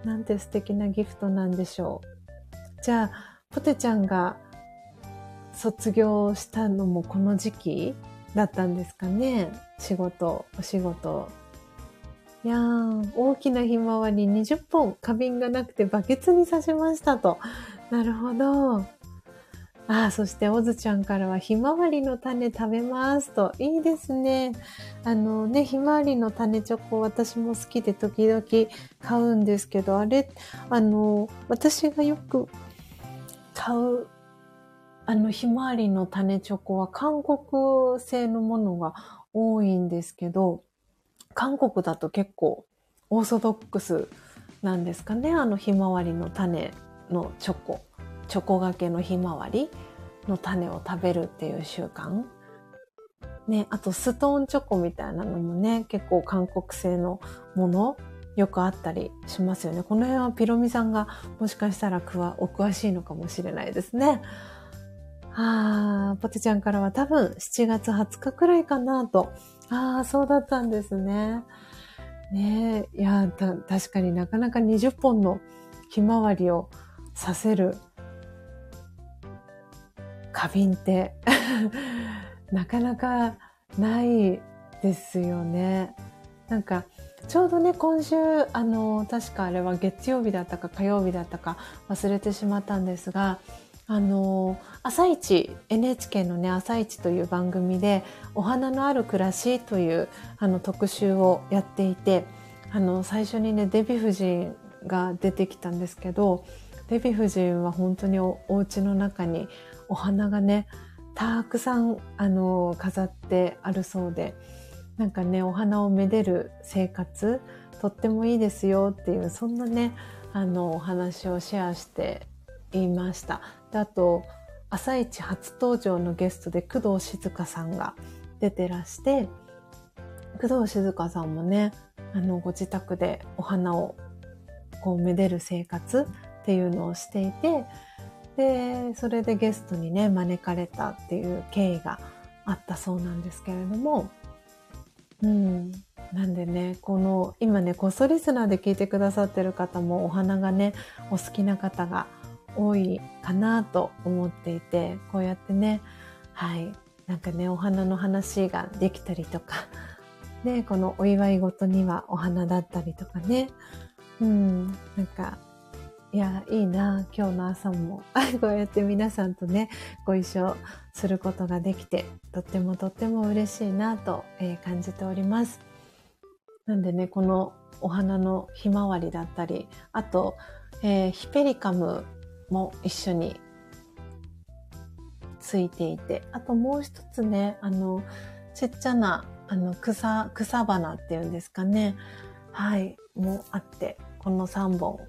なんて素敵なギフトなんでしょう。じゃあ、ポテちゃんが卒業したのもこの時期だったんですかね仕事、お仕事。いやー、大きなひまわり20本、花瓶がなくてバケツに刺しましたと。なるほど。ああ、そしておずちゃんからはひまわりの種食べますと。いいですね。あのね、ひまわりの種チョコ私も好きで時々買うんですけど、あれ、あの、私がよく買うあのひまわりの種チョコは韓国製のものが多いんですけど、韓国だと結構オーソドックスなんですかね。あのひまわりの種のチョコ。チョコがけのひまわりの種を食べるっていう習慣。ね、あとストーンチョコみたいなのもね、結構韓国製のものよくあったりしますよね。この辺はピロミさんがもしかしたらお詳しいのかもしれないですね。ああ、ポテちゃんからは多分7月20日くらいかなと。ああ、そうだったんですね。ねえ、いや、確かになかなか20本のひまわりをさせる花瓶って なかなかないですよね。なんか、ちょうどね、今週、あの、確かあれは月曜日だったか火曜日だったか忘れてしまったんですが、あの、朝一、NHK のね、朝一という番組で、お花のある暮らしというあの特集をやっていて、あの、最初にね、デヴィ夫人が出てきたんですけど、デヴィ夫人は本当におお家の中にお花がね、たくさん、あの、飾ってあるそうで、なんかね、お花をめでる生活、とってもいいですよっていう、そんなね、あの、お話をシェアしていました。であと、朝一初登場のゲストで工藤静香さんが出てらして、工藤静香さんもね、あの、ご自宅でお花をこう、めでる生活っていうのをしていて、で、それでゲストにね、招かれたっていう経緯があったそうなんですけれども、うん。なんでね、この、今ね、こっそリスナーで聞いてくださってる方もお花がね、お好きな方が多いかなと思っていて、こうやってね、はい、なんかね、お花の話ができたりとか、で、このお祝い事にはお花だったりとかね、うん、なんか、いや、いいな、今日の朝も、こうやって皆さんとね、ご一緒することができて、とってもとっても嬉しいなと、えー、感じております。なんでね、このお花のひまわりだったり、あと、えー、ヒペリカムも一緒についていて、あともう一つね、あの、ちっちゃな、あの、草、草花っていうんですかね。はい、もあって、この3本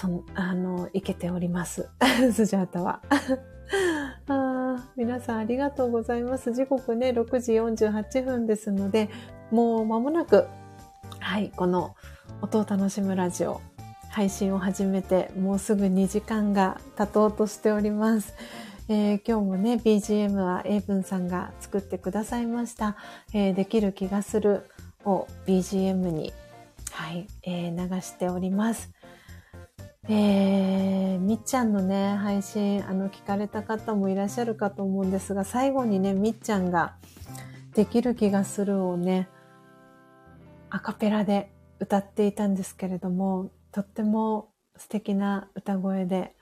そあの、いけております。スジャータは。あ皆さんありがとうございます。時刻ね、6時48分ですので、もう間もなく、はい、この音を楽しむラジオ、配信を始めて、もうすぐ2時間が経とうとしております。えー、今日もね、BGM は英文さんが作ってくださいました。えー、できる気がするを BGM に、はい、えー、流しております。えー、みっちゃんのね、配信、あの、聞かれた方もいらっしゃるかと思うんですが、最後にね、みっちゃんが、できる気がするをね、アカペラで歌っていたんですけれども、とっても素敵な歌声で、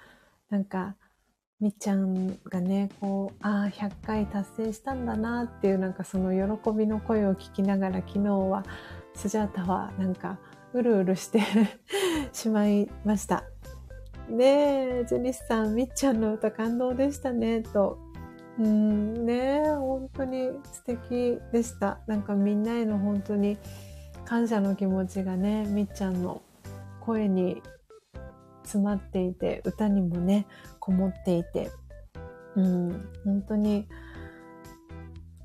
なんか、みっちゃんがね、こう、ああ、100回達成したんだなっていう、なんかその喜びの声を聞きながら、昨日は、スジャータはなんか、うるうるして しまいました。ねえ、ジェニスさん、みっちゃんの歌感動でしたね、と。うん、ねえ、本当に素敵でした。なんかみんなへの本当に感謝の気持ちがね、みっちゃんの声に詰まっていて、歌にもね、こもっていて、うん、本当に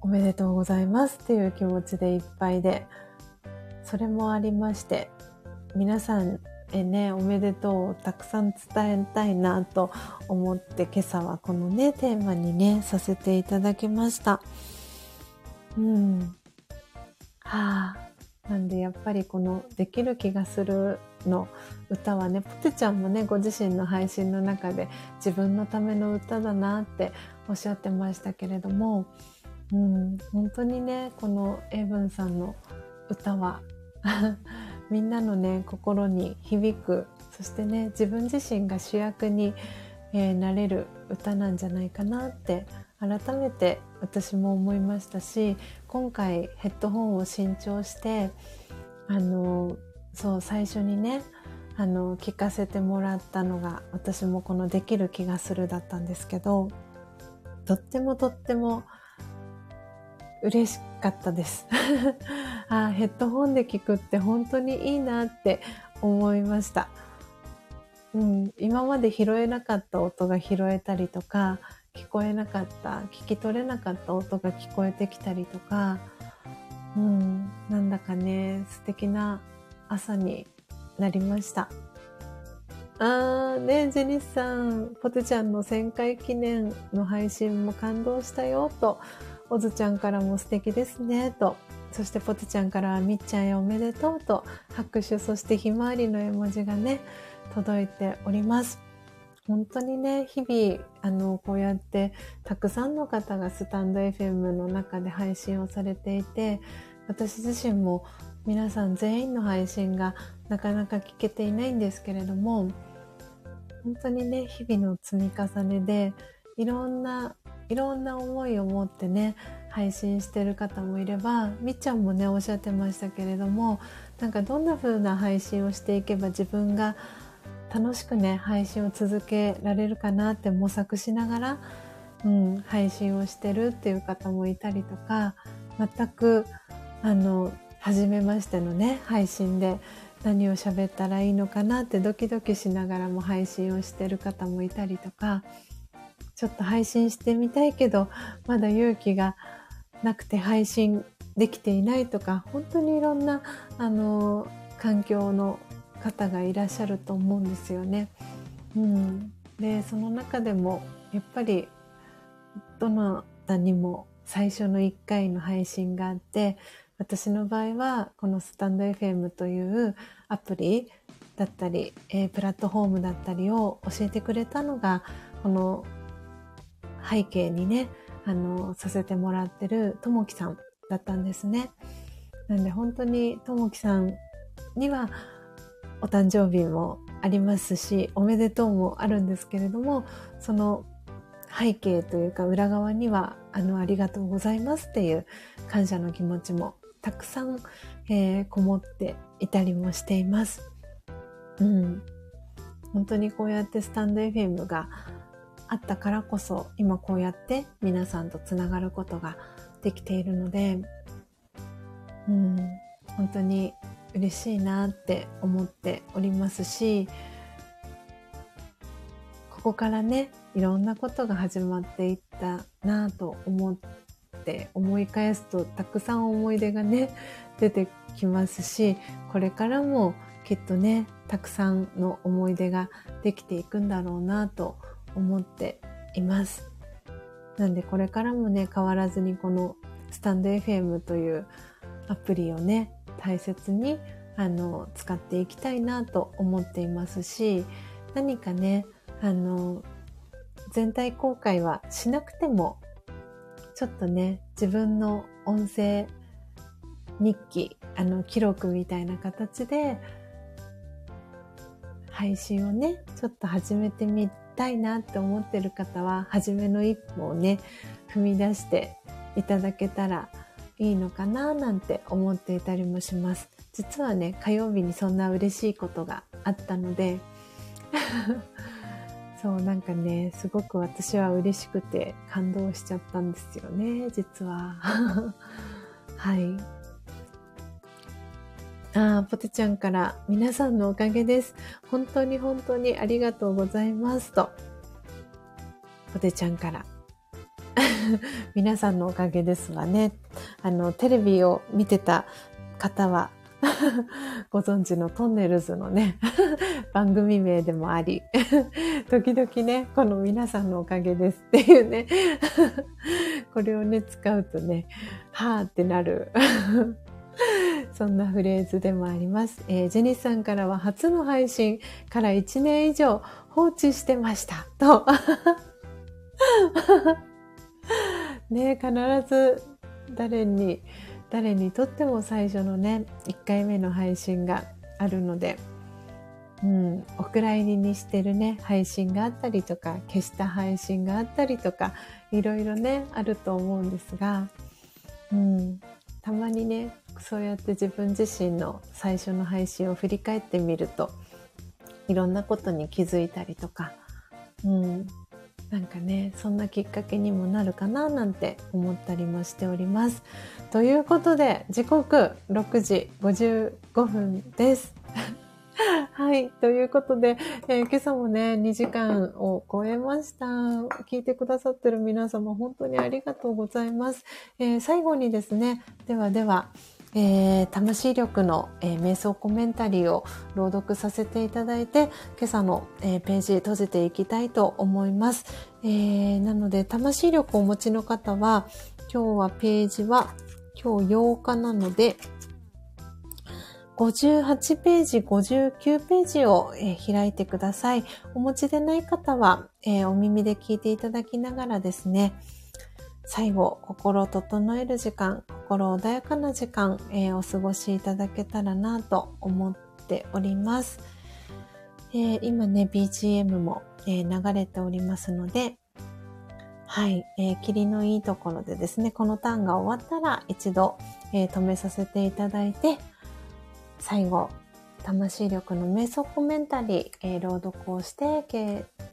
おめでとうございますっていう気持ちでいっぱいで、それもありまして、皆さんへね、おめでとうをたくさん伝えたいなと思って今朝はこのね、テーマにね、させていただきました。うん。はあ。なんでやっぱりこのできる気がするの歌はね、ポテちゃんもね、ご自身の配信の中で自分のための歌だなっておっしゃってましたけれども、うん、本当にね、このエイブンさんの歌は みんなのね、心に響く、そしてね、自分自身が主役に、えー、なれる歌なんじゃないかなって改めて私も思いましたし今回ヘッドホンを新調してあのそう最初にねあの聞かせてもらったのが私もこの「できる気がする」だったんですけどとってもとっても嬉しかったです。あヘッドホンで聞くって本当にいいなって思いました。うん、今まで拾えなかった音が拾えたりとか、聞こえなかった、聞き取れなかった音が聞こえてきたりとか、うん、なんだかね、素敵な朝になりました。あーね、ジェニスさん、ポテちゃんの1000回記念の配信も感動したよ、と、オズちゃんからも素敵ですね、と、そしてポテちゃんからはみっちゃんへおめでとうと拍手、そしてひまわりの絵文字がね、届いております。本当にね、日々、あの、こうやってたくさんの方がスタンド FM の中で配信をされていて、私自身も皆さん全員の配信がなかなか聞けていないんですけれども、本当にね、日々の積み重ねで、いろんな、いろんな思いを持ってね、配信してる方もいれば、みっちゃんもね、おっしゃってましたけれども、なんかどんな風な配信をしていけば自分が楽しくね、配信を続けられるかなって模索しながら、うん、配信をしてるっていう方もいたりとか、全く、あの、初めましてのね、配信で何を喋ったらいいのかなってドキドキしながらも配信をしてる方もいたりとか、ちょっと配信してみたいけど、まだ勇気がなくて配信できていないとか、本当にいろんな、あの、環境の方がいらっしゃると思うんですよね。うん。で、その中でも、やっぱり、どなたにも最初の1回の配信があって、私の場合は、このスタンド FM というアプリだったり、えー、プラットフォームだったりを教えてくれたのが、この背景にね、あの、させてもらってるともきさんだったんですね。なんで本当にともきさんにはお誕生日もありますし、おめでとうもあるんですけれども、その背景というか裏側には、あの、ありがとうございますっていう感謝の気持ちもたくさん、えー、こもっていたりもしています。うん。本当にこうやってスタンド FM があったからこそ今こうやって皆さんとつながることができているので、うん、本当に嬉しいなって思っておりますし、ここからね、いろんなことが始まっていったなと思って思い返すとたくさん思い出がね、出てきますし、これからもきっとね、たくさんの思い出ができていくんだろうなと思います思っています。なんでこれからもね、変わらずにこのスタンド FM というアプリをね、大切にあの使っていきたいなと思っていますし、何かね、あの、全体公開はしなくても、ちょっとね、自分の音声日記、あの、記録みたいな形で、配信をね、ちょっと始めてみたいなって思ってる方は、初めの一歩をね、踏み出していただけたらいいのかななんて思っていたりもします。実はね、火曜日にそんな嬉しいことがあったので、そう、なんかね、すごく私は嬉しくて感動しちゃったんですよね、実は。はい。あポテちゃんから皆さんのおかげです。本当に本当にありがとうございますと。ポテちゃんから 皆さんのおかげですわね。あの、テレビを見てた方は ご存知のトンネルズのね 番組名でもあり時々ね、この皆さんのおかげですっていうねこれをね、使うとね、はーってなる そんなフレーズでもあります。えー、ジェニスさんからは初の配信から1年以上放置してました。と。ね必ず誰に、誰にとっても最初のね、1回目の配信があるので、うん、お蔵入りにしてるね、配信があったりとか、消した配信があったりとか、いろいろね、あると思うんですが、うん、たまにね、そうやって自分自身の最初の配信を振り返ってみると、いろんなことに気づいたりとか、うん、なんかね、そんなきっかけにもなるかななんて思ったりもしております。ということで、時刻6時55分です。はい。ということで、えー、今朝もね、2時間を超えました。聞いてくださってる皆様、本当にありがとうございます。えー、最後にですね、ではでは、えー、魂力の、えー、瞑想コメンタリーを朗読させていただいて、今朝の、えー、ページ閉じていきたいと思います。えー、なので、魂力をお持ちの方は、今日はページは、今日8日なので、58ページ、59ページを、えー、開いてください。お持ちでない方は、えー、お耳で聞いていただきながらですね、最後、心を整える時間、心穏やかな時間、えー、お過ごしいただけたらなと思っております。えー、今ね、BGM も、えー、流れておりますので、はい、えー、霧のいいところでですね、このターンが終わったら一度、え、止めさせていただいて、最後、魂力の瞑想コメンタリー、えー、朗読をして、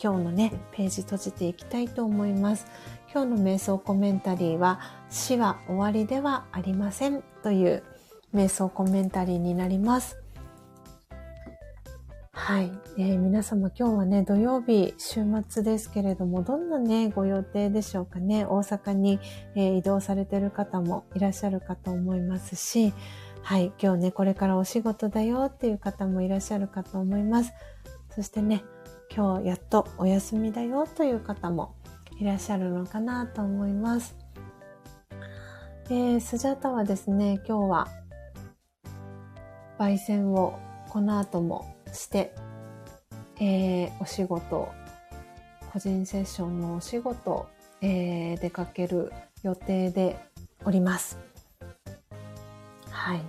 今日のね、ページ閉じていきたいと思います。今日の瞑想コメンタリーは死は終わりではありませんという瞑想コメンタリーになります。はい、えー、皆様今日はね、土曜日、週末ですけれども、どんなね、ご予定でしょうかね。大阪に、えー、移動されてる方もいらっしゃるかと思いますし、はい、今日ね、これからお仕事だよっていう方もいらっしゃるかと思います。そしてね、今日やっとお休みだよという方もいらっしゃるのかなと思います。えー、スジャタはですね、今日は焙煎をこの後もして、えー、お仕事、個人セッションのお仕事、えー、出かける予定でおります。はい。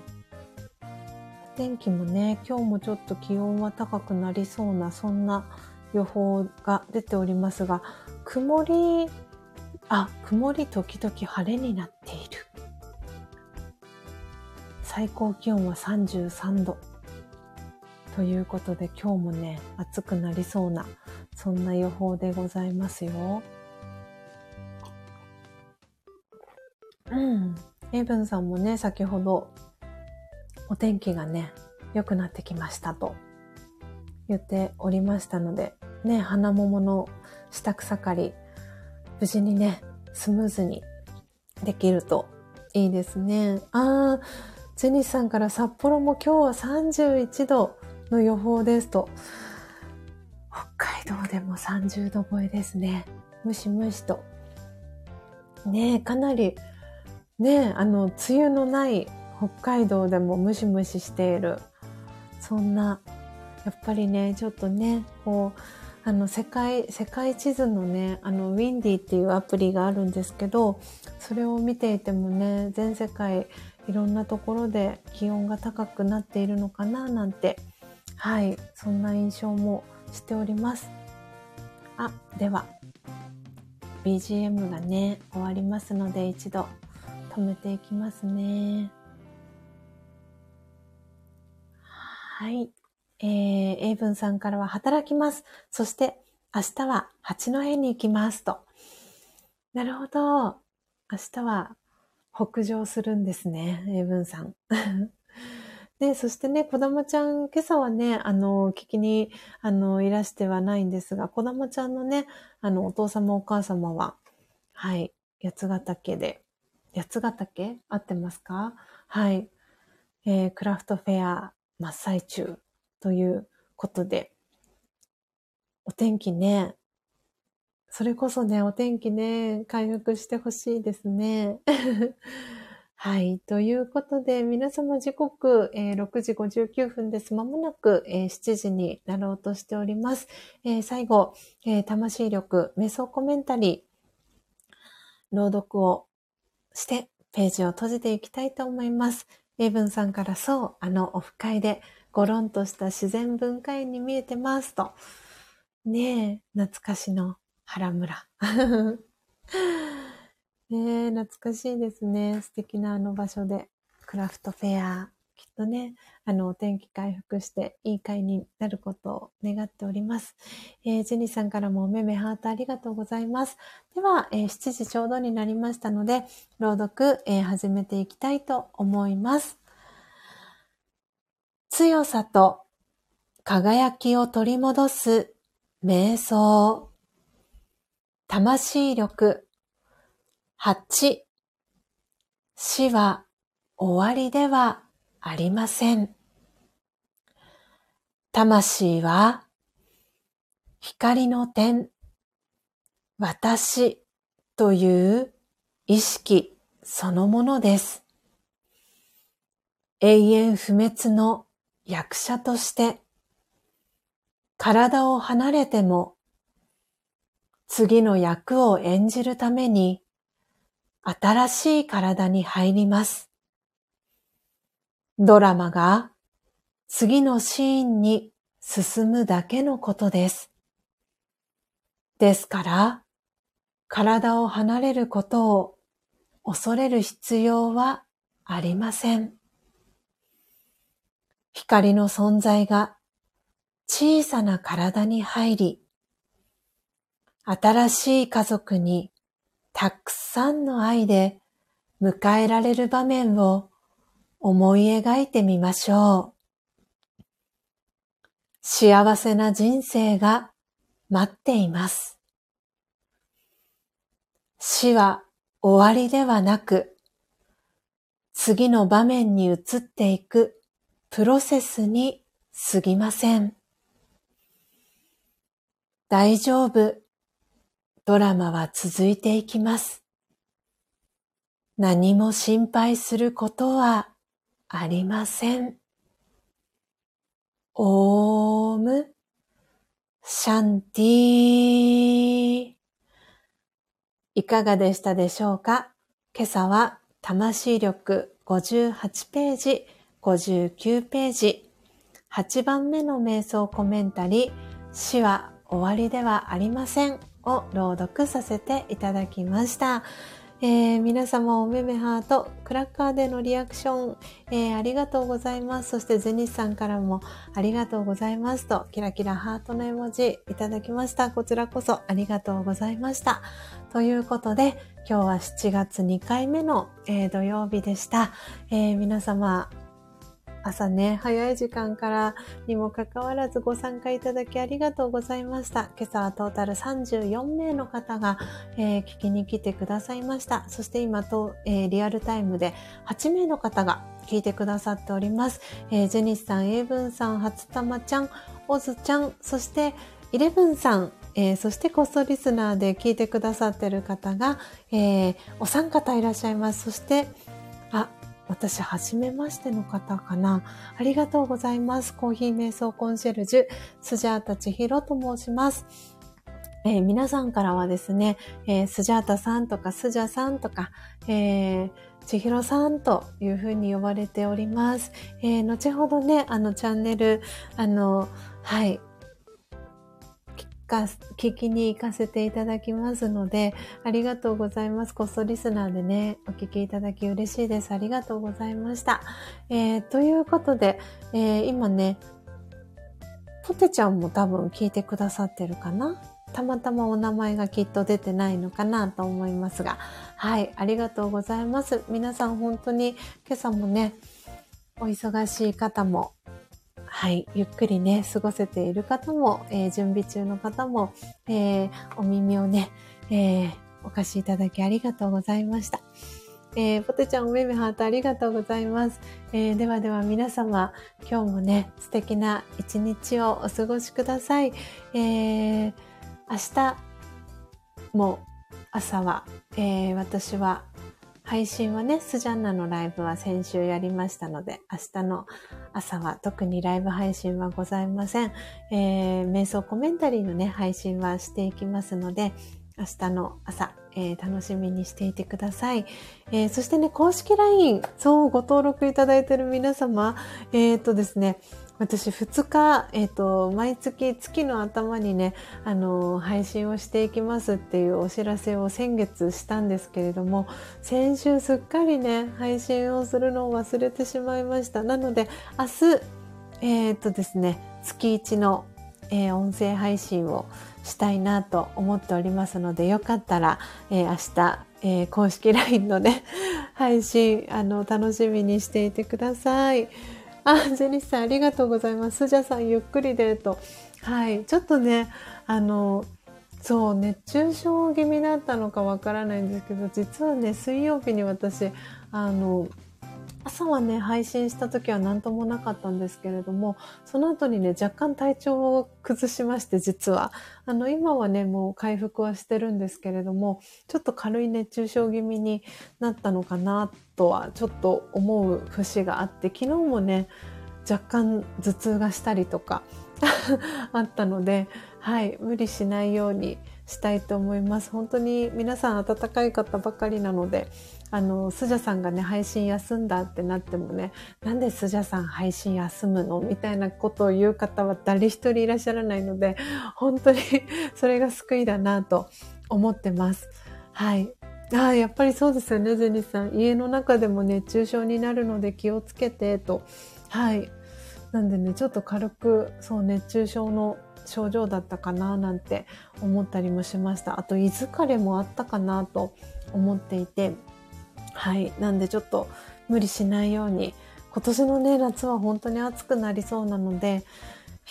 天気もね、今日もちょっと気温は高くなりそうな、そんな予報が出ておりますが、曇り、あ、曇り時々晴れになっている。最高気温は33度。ということで今日もね、暑くなりそうな、そんな予報でございますよ。うん。エイブンさんもね、先ほど、お天気がね、良くなってきましたと言っておりましたので、ね、花桃の下草刈り、無事にね、スムーズにできるといいですね。あー、ジェニスさんから札幌も今日は31度の予報ですと、北海道でも30度超えですね。ムシムシと。ねえ、かなり、ねえ、あの、梅雨のない北海道でもムシムシしている。そんな、やっぱりね、ちょっとね、こう、あの、世界、世界地図のね、あの、ウィンディっていうアプリがあるんですけど、それを見ていてもね、全世界いろんなところで気温が高くなっているのかななんてはい、そんな印象もしております。あ、では、BGM がね、終わりますので一度止めていきますね。はい。えー、英文さんからは働きます。そして明日は八戸に行きますと。なるほど。明日は北上するんですね、英文さん。で、そしてね、子供ちゃん、今朝はね、あの、聞きに、あの、いらしてはないんですが、子供ちゃんのね、あの、お父様お母様は、はい、八ヶ岳で、八ヶ岳合ってますか？はい。えー、クラフトフェア真っ最中ということで、お天気ね、それこそね、お天気ね、回復してほしいですね。はい。ということで、皆様時刻、えー、6時59分です。まもなく、えー、7時になろうとしております。えー、最後、え、魂力、瞑想コメンタリー、朗読をして、ページを閉じていきたいと思います。エイブンさんからそう、あのオフ会で、ごろんとした自然文化園に見えてますと。ねえ、懐かしの原村。ねえ、懐かしいですね。素敵なあの場所で、クラフトフェア、きっとね、あの、お天気回復していい会になることを願っております。えー、ジェニーさんからもおめめハートありがとうございます。では、えー、7時ちょうどになりましたので、朗読、えー、始めていきたいと思います。強さと輝きを取り戻す瞑想。魂力。8死は終わりではありません。魂は光の点、私という意識そのものです。永遠不滅の役者として体を離れても次の役を演じるために新しい体に入ります。ドラマが次のシーンに進むだけのことです。ですから、体を離れることを恐れる必要はありません。光の存在が小さな体に入り、新しい家族にたくさんの愛で迎えられる場面を思い描いてみましょう。幸せな人生が待っています。死は終わりではなく、次の場面に移っていくプロセスに過ぎません。大丈夫。ドラマは続いていきます。何も心配することはありません。オーム、シャンティー。いかがでしたでしょうか？今朝は魂力58ページ、59ページ、8番目の瞑想コメンタリー、死は終わりではありませんを朗読させていただきました。えー、皆様おめめハート、クラッカーでのリアクション、えー、ありがとうございます。そしてゼニスさんからもありがとうございますと、キラキラハートの絵文字いただきました。こちらこそありがとうございました。ということで、今日は7月2回目の、えー、土曜日でした。皆様、朝ね、早い時間からにもかかわらずご参加いただきありがとうございました。今朝はトータル34名の方が、えー、聞きに来てくださいました。そして今と、えー、リアルタイムで8名の方が聞いてくださっております。えー、ジェニスさん、エイブンさん、初玉ちゃん、オズちゃん、そしてイレブンさん、えー、そしてコストリスナーで聞いてくださっている方が、えー、お三方いらっしゃいます。そして、あ、私、はじめましての方かな。ありがとうございます。コーヒー瞑想コンシェルジュ、スジャータ千尋と申します。えー、皆さんからはですね、えー、スジャータさんとかスジャさんとか、えー、千尋さんというふうに呼ばれております。えー、後ほどね、あのチャンネル、あの、はい、か、聞きに行かせていただきますので、ありがとうございます。こっそリスナーでね、お聞きいただき嬉しいです。ありがとうございました。えー、ということで、えー、今ね、ポテちゃんも多分聞いてくださってるかな？たまたまお名前がきっと出てないのかなと思いますが、はい、ありがとうございます。皆さん本当に今朝もね、お忙しい方もはい、ゆっくりね、過ごせている方も、えー、準備中の方も、えー、お耳をね、えー、お貸しいただきありがとうございました。えー、ポテちゃんおめめハートありがとうございます。えー、ではでは皆様、今日もね、素敵な一日をお過ごしください。えー、明日も朝は、えー、私は配信はね、スジャンナのライブは先週やりましたので、明日の朝は特にライブ配信はございません。えー、瞑想コメンタリーのね、配信はしていきますので、明日の朝、えー、楽しみにしていてください。えー、そしてね、公式 LINE、そう、ご登録いただいている皆様、えっ、とですね、私2日、え、ー、と、毎月月の頭にね、あの、配信をしていきますっていうお知らせを先月したんですけれども、先週すっかりね、配信をするのを忘れてしまいました。なので、明日、えっ、ー、とですね、月1の、えー、音声配信をしたいなと思っておりますので、よかったら、えー、明日、え、公式 LINE のね、配信、あの、楽しみにしていてください。あ、ジェニスさんありがとうございます。スジャさんゆっくりでと。はい。ちょっとね、あの、そう、熱中症気味だったのかわからないんですけど、実はね、水曜日に私、あの、朝はね、配信した時は何ともなかったんですけれども、その後にね、若干体調を崩しまして、実は。あの、今はね、もう回復はしてるんですけれども、ちょっと軽い熱中症気味になったのかな、とはちょっと思う節があって、昨日もね、若干頭痛がしたりとか あったので、はい、無理しないようにしたいと思います。本当に皆さん温かい方ばかりなので、あの、スジャさんがね、配信休んだってなってもね、なんでスジャさん配信休むのみたいなことを言う方は誰一人いらっしゃらないので、本当にそれが救いだなと思ってます。はい。あ、やっぱりそうですよね、ゼニさん。家の中でも熱中症になるので気をつけて、と。はい。なんでね、ちょっと軽く、そう、熱中症の症状だったかななんて思ったりもしました。あと、胃疲れもあったかなと思っていて、はい。なんでちょっと無理しないように、今年のね、夏は本当に暑くなりそうなので、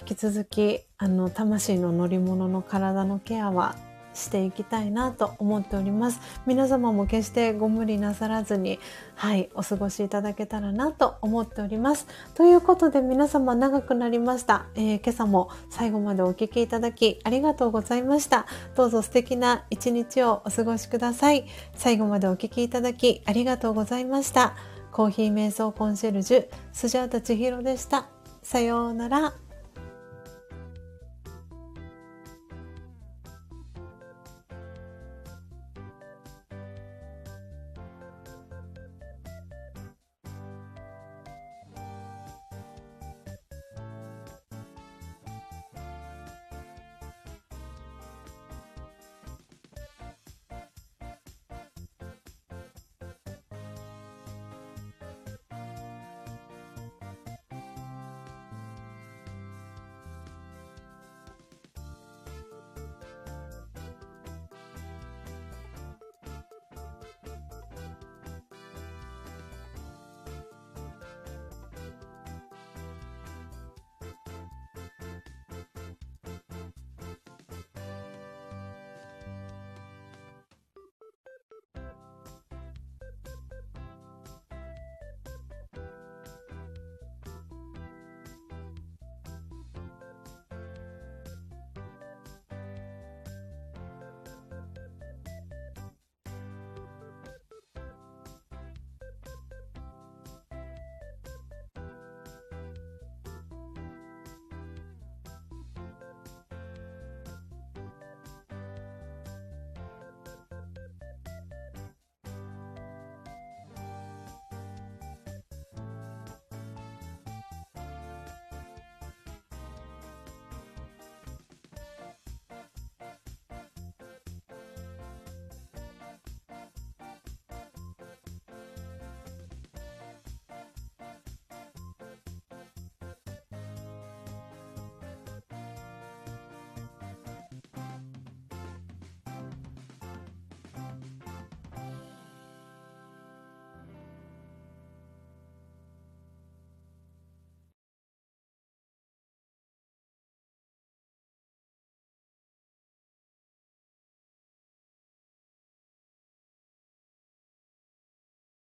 引き続き、あの、魂の乗り物の体のケアはしていきたいなと思っております。皆様も決してご無理なさらずに、はい、お過ごしいただけたらなと思っております。ということで皆様長くなりました。えー、今朝も最後までお聴きいただきありがとうございました。どうぞ素敵な一日をお過ごしください。最後までお聴きいただきありがとうございました。コーヒー瞑想コンシェルジュ、スジャータ千尋でした。さようなら。